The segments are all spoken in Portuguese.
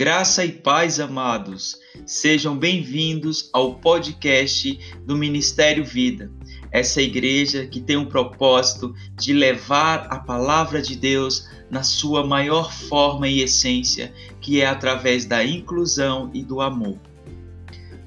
Graça e paz, amados. Sejam bem-vindos ao podcast do Ministério Vida. Essa igreja que tem o propósito de levar a palavra de Deus na sua maior forma e essência, que é através da inclusão e do amor.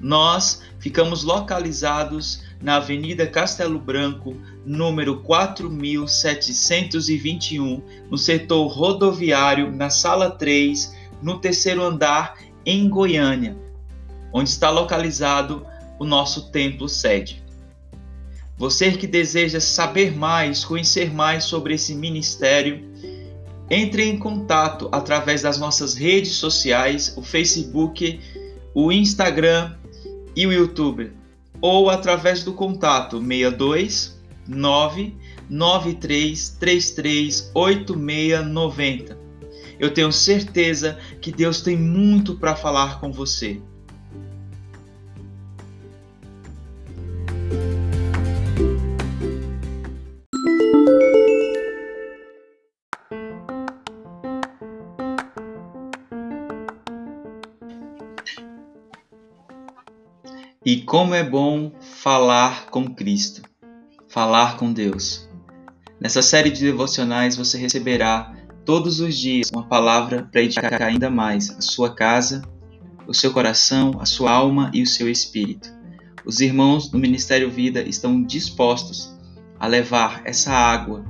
Nós ficamos localizados na Avenida Castelo Branco, número 4721, no setor rodoviário, na sala 3 no terceiro andar em Goiânia, onde está localizado o nosso templo sede. Você que deseja saber mais, conhecer mais sobre esse ministério, entre em contato através das nossas redes sociais, o Facebook, o Instagram e o YouTube, ou através do contato 62 993 33 8690 eu tenho certeza que Deus tem muito para falar com você. E como é bom falar com Cristo, falar com Deus. Nessa série de devocionais você receberá todos os dias uma palavra para edificar ainda mais a sua casa, o seu coração, a sua alma e o seu espírito. Os irmãos do Ministério Vida estão dispostos a levar essa água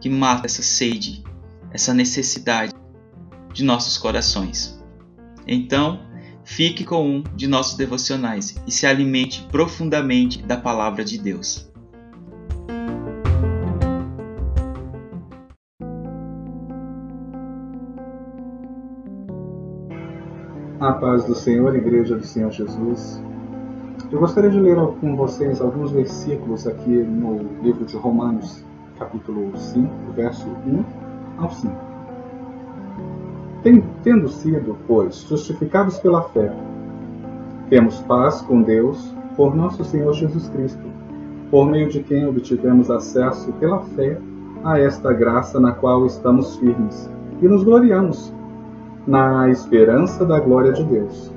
que mata essa sede, essa necessidade de nossos corações. Então, fique com um de nossos devocionais e se alimente profundamente da palavra de Deus. A paz do Senhor, Igreja do Senhor Jesus. Eu gostaria de ler com vocês alguns versículos aqui no livro de Romanos, capítulo 5, verso 1 ao 5. Tendo sido, pois, justificados pela fé, temos paz com Deus por nosso Senhor Jesus Cristo, por meio de quem obtivemos acesso pela fé a esta graça na qual estamos firmes e nos gloriamos na esperança da glória de Deus.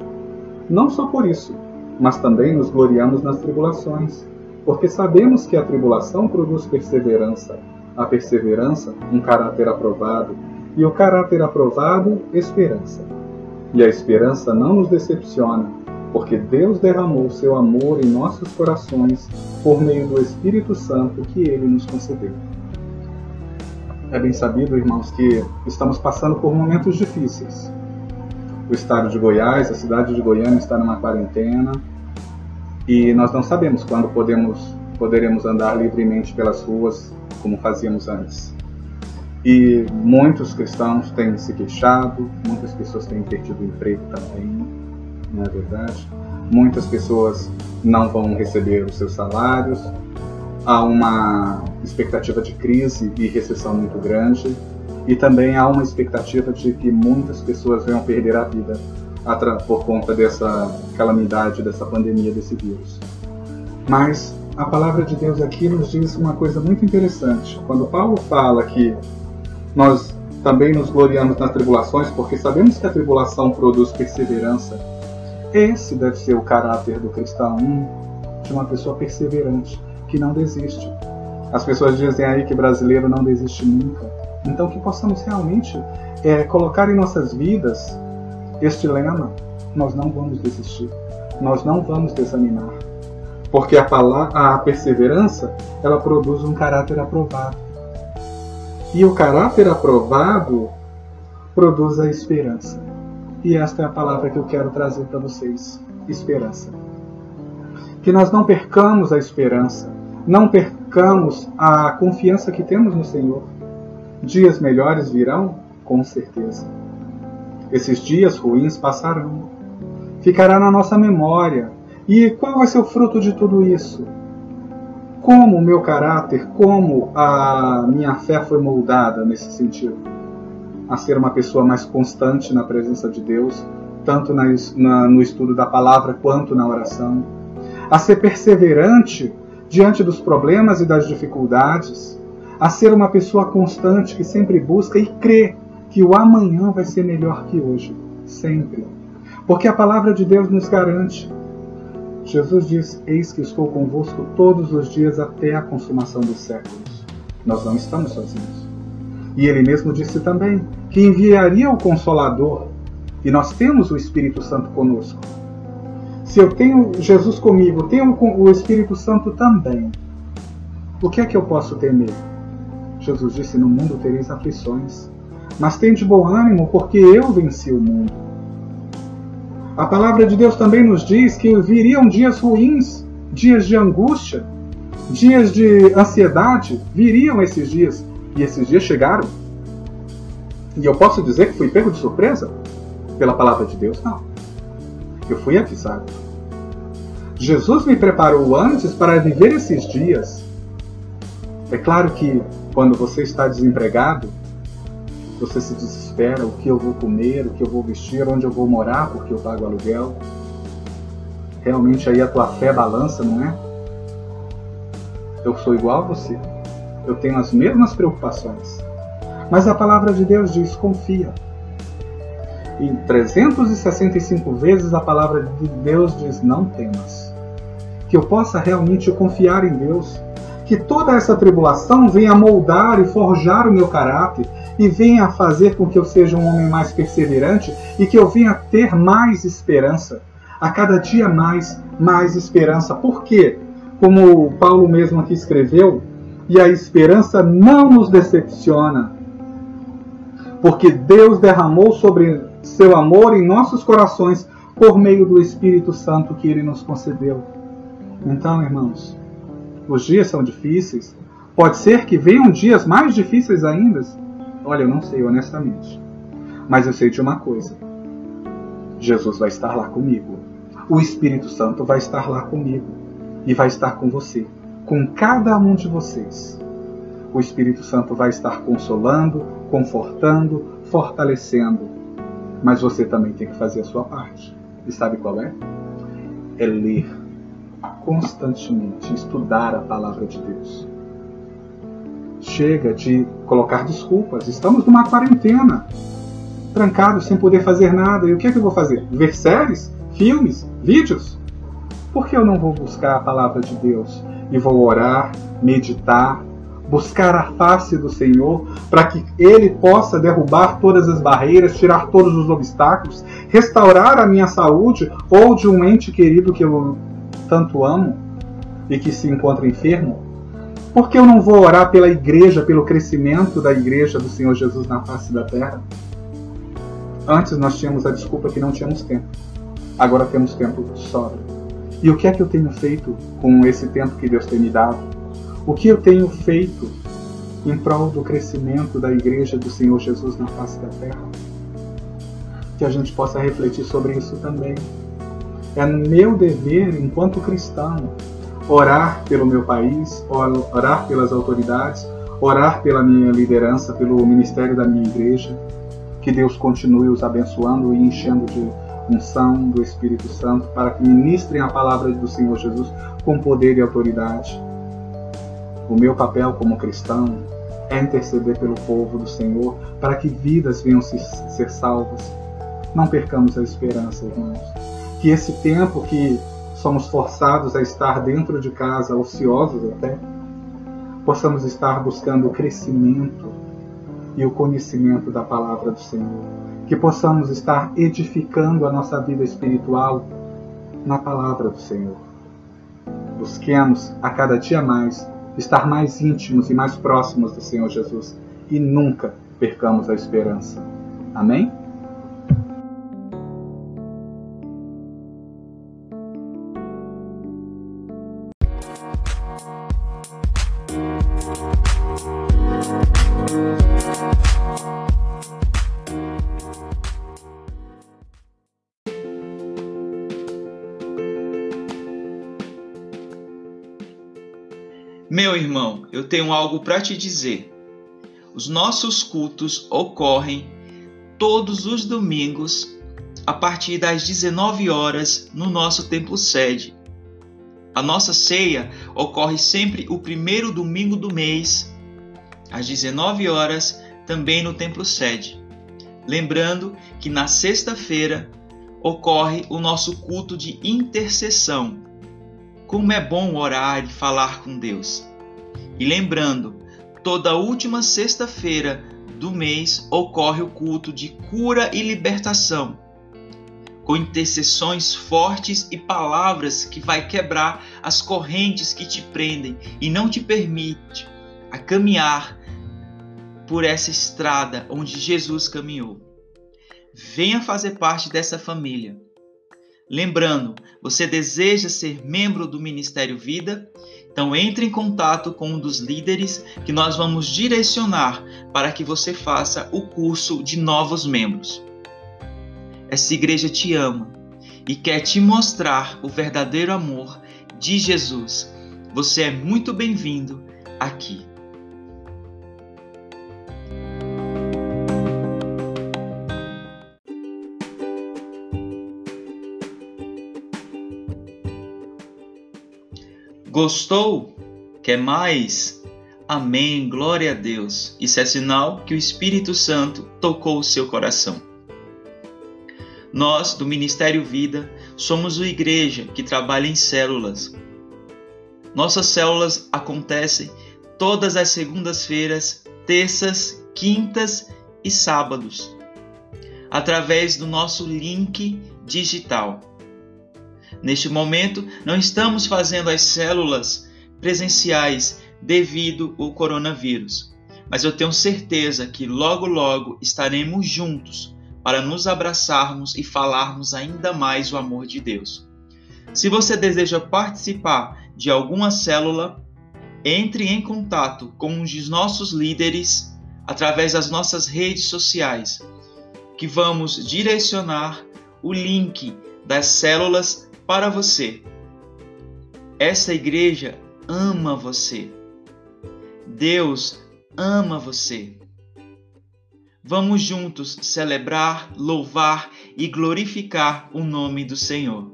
Não só por isso, mas também nos gloriamos nas tribulações, porque sabemos que a tribulação produz perseverança, a perseverança, um caráter aprovado, e o caráter aprovado, esperança. E a esperança não nos decepciona, porque Deus derramou seu amor em nossos corações por meio do Espírito Santo que ele nos concedeu. É bem sabido, irmãos, que estamos passando por momentos difíceis. O estado de Goiás, a cidade de Goiânia está numa quarentena e nós não sabemos quando podemos, poderemos andar livremente pelas ruas como fazíamos antes. E muitos cristãos têm se queixado, muitas pessoas têm perdido o emprego também, não é verdade? Muitas pessoas não vão receber os seus salários, há uma expectativa de crise e recessão muito grande, e também há uma expectativa de que muitas pessoas venham perder a vida por conta dessa calamidade, dessa pandemia, desse vírus. Mas a palavra de Deus aqui nos diz uma coisa muito interessante. Quando Paulo fala que nós também nos gloriamos nas tribulações, porque sabemos que a tribulação produz perseverança, esse deve ser o caráter do cristão, de uma pessoa perseverante que não desiste. As pessoas dizem aí que brasileiro não desiste nunca. Então que possamos realmente é, colocar em nossas vidas este lema: nós não vamos desistir, nós não vamos desanimar, porque a, palavra, a perseverança ela produz um caráter aprovado e o caráter aprovado produz a esperança. E esta é a palavra que eu quero trazer para vocês: esperança. Que nós não percamos a esperança, não percamos a confiança que temos no Senhor. Dias melhores virão, com certeza. Esses dias ruins passarão. Ficará na nossa memória. E qual vai ser o fruto de tudo isso? Como o meu caráter, como a minha fé foi moldada nesse sentido? A ser uma pessoa mais constante na presença de Deus, tanto na, na, no estudo da palavra quanto na oração. A ser perseverante diante dos problemas e das dificuldades, a ser uma pessoa constante que sempre busca e crê que o amanhã vai ser melhor que hoje. sempre. Porque a palavra de Deus nos garante. Jesus diz: Eis que estou convosco todos os dias até a consumação dos séculos. Nós não estamos sozinhos. E ele mesmo disse também que enviaria o Consolador, e nós temos o Espírito Santo conosco. Se eu tenho Jesus comigo, tenho o Espírito Santo também, o que é que eu posso temer? Jesus disse: No mundo tereis aflições, mas tende bom ânimo, porque eu venci o mundo. A palavra de Deus também nos diz que viriam dias ruins, dias de angústia, dias de ansiedade, viriam esses dias. E esses dias chegaram. E eu posso dizer que fui pego de surpresa? Pela palavra de Deus? Não. Eu fui avisado. Jesus me preparou antes para viver esses dias. É claro que quando você está desempregado, você se desespera: o que eu vou comer, o que eu vou vestir, onde eu vou morar, porque eu pago aluguel. Realmente aí a tua fé balança, não é? Eu sou igual a você. Eu tenho as mesmas preocupações. Mas a palavra de Deus diz: confia. E 365 vezes a palavra de Deus diz: não temas. Que eu possa realmente confiar em Deus. Que toda essa tribulação venha moldar e forjar o meu caráter e venha fazer com que eu seja um homem mais perseverante e que eu venha ter mais esperança. A cada dia mais, mais esperança. Por quê? Como Paulo mesmo aqui escreveu, e a esperança não nos decepciona, porque Deus derramou sobre seu amor em nossos corações por meio do Espírito Santo que ele nos concedeu. Então, irmãos, os dias são difíceis. Pode ser que venham dias mais difíceis ainda. Olha, eu não sei, honestamente. Mas eu sei de uma coisa: Jesus vai estar lá comigo. O Espírito Santo vai estar lá comigo. E vai estar com você, com cada um de vocês. O Espírito Santo vai estar consolando, confortando, fortalecendo. Mas você também tem que fazer a sua parte. E sabe qual é? É ler constantemente, estudar a palavra de Deus. Chega de colocar desculpas. Estamos numa quarentena, trancados, sem poder fazer nada. E o que é que eu vou fazer? Ver séries, filmes, vídeos? Por que eu não vou buscar a palavra de Deus e vou orar, meditar, buscar a face do Senhor, para que Ele possa derrubar todas as barreiras, tirar todos os obstáculos, restaurar a minha saúde ou de um ente querido que eu tanto amo e que se encontra enfermo? Por que eu não vou orar pela igreja, pelo crescimento da igreja do Senhor Jesus na face da terra? Antes nós tínhamos a desculpa que não tínhamos tempo. Agora temos tempo de sobra. E o que é que eu tenho feito com esse tempo que Deus tem me dado? O que eu tenho feito em prol do crescimento da igreja do Senhor Jesus na face da terra? Que a gente possa refletir sobre isso também. É meu dever, enquanto cristão, orar pelo meu país, orar pelas autoridades, orar pela minha liderança, pelo ministério da minha igreja. Que Deus continue os abençoando e enchendo de unção do Espírito Santo para que ministrem a palavra do Senhor Jesus com poder e autoridade o meu papel como cristão é interceder pelo povo do Senhor para que vidas venham se ser salvas. Não percamos a esperança, irmãos. Que esse tempo que somos forçados a estar dentro de casa, ociosos até, possamos estar buscando o crescimento e o conhecimento da palavra do Senhor. Que possamos estar edificando a nossa vida espiritual na palavra do Senhor. Busquemos a cada dia mais estar mais íntimos e mais próximos do Senhor Jesus e nunca percamos a esperança. Amém? Meu irmão, eu tenho algo para te dizer. Os nossos cultos ocorrem todos os domingos a partir das 19 horas no nosso templo sede. A nossa ceia ocorre sempre o primeiro domingo do mês, às 19 horas, também no templo sede. Lembrando que na sexta-feira ocorre o nosso culto de intercessão. Como é bom orar e falar com Deus. E lembrando, toda última sexta-feira do mês ocorre o culto de cura e libertação, com intercessões fortes e palavras que vai quebrar as correntes que te prendem e não te permite a caminhar por essa estrada onde Jesus caminhou. Venha fazer parte dessa família. Lembrando, você deseja ser membro do Ministério Vida? Então entre em contato com um dos líderes que nós vamos direcionar para que você faça o curso de novos membros. Essa igreja te ama e quer te mostrar o verdadeiro amor de Jesus. Você é muito bem-vindo aqui. Gostou? Quer mais? Amém, glória a Deus. Isso é sinal que o Espírito Santo tocou o seu coração. Nós, do Ministério Vida, somos uma igreja que trabalha em células. Nossas células acontecem todas as segundas-feiras, terças, quintas e sábados, através do nosso link digital. Neste momento, não estamos fazendo as células presenciais devido ao coronavírus, mas eu tenho certeza que logo logo estaremos juntos para nos abraçarmos e falarmos ainda mais o amor de Deus. Se você deseja participar de alguma célula, entre em contato com um dos nossos líderes através das nossas redes sociais, que vamos direcionar o link das células para você. Essa igreja ama você. Deus ama você. Vamos juntos celebrar, louvar e glorificar o nome do Senhor.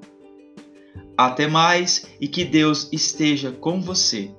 Até mais e que Deus esteja com você.